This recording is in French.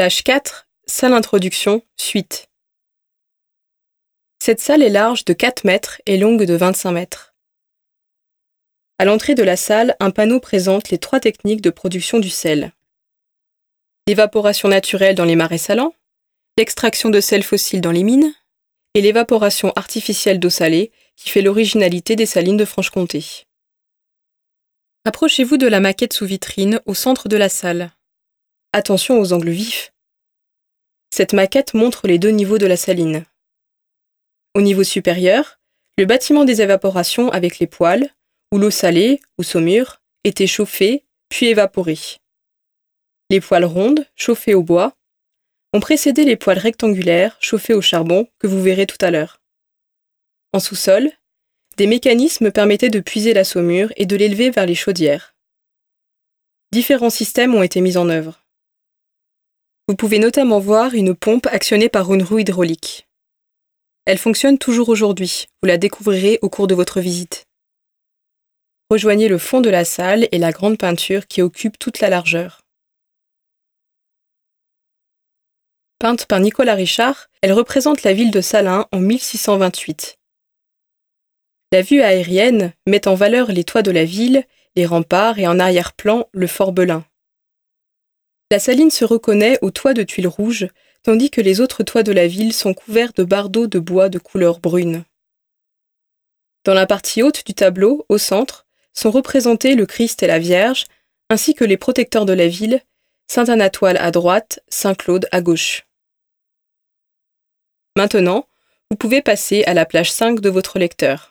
Plage 4, salle introduction, suite. Cette salle est large de 4 mètres et longue de 25 mètres. À l'entrée de la salle, un panneau présente les trois techniques de production du sel. L'évaporation naturelle dans les marais salants, l'extraction de sel fossile dans les mines et l'évaporation artificielle d'eau salée qui fait l'originalité des salines de Franche-Comté. Approchez-vous de la maquette sous vitrine au centre de la salle. Attention aux angles vifs. Cette maquette montre les deux niveaux de la saline. Au niveau supérieur, le bâtiment des évaporations avec les poêles, où l'eau salée, ou saumure, était chauffée, puis évaporée. Les poêles rondes, chauffées au bois, ont précédé les poêles rectangulaires, chauffées au charbon, que vous verrez tout à l'heure. En sous-sol, des mécanismes permettaient de puiser la saumure et de l'élever vers les chaudières. Différents systèmes ont été mis en œuvre. Vous pouvez notamment voir une pompe actionnée par une roue hydraulique. Elle fonctionne toujours aujourd'hui, vous la découvrirez au cours de votre visite. Rejoignez le fond de la salle et la grande peinture qui occupe toute la largeur. Peinte par Nicolas Richard, elle représente la ville de Salins en 1628. La vue aérienne met en valeur les toits de la ville, les remparts et en arrière-plan le fort Belin. La saline se reconnaît aux toits de tuiles rouges, tandis que les autres toits de la ville sont couverts de bardeaux de bois de couleur brune. Dans la partie haute du tableau, au centre, sont représentés le Christ et la Vierge, ainsi que les protecteurs de la ville, Saint Anatoile à droite, Saint Claude à gauche. Maintenant, vous pouvez passer à la plage 5 de votre lecteur.